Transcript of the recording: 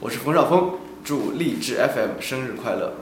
我是冯绍峰祝励志 fm 生日快乐。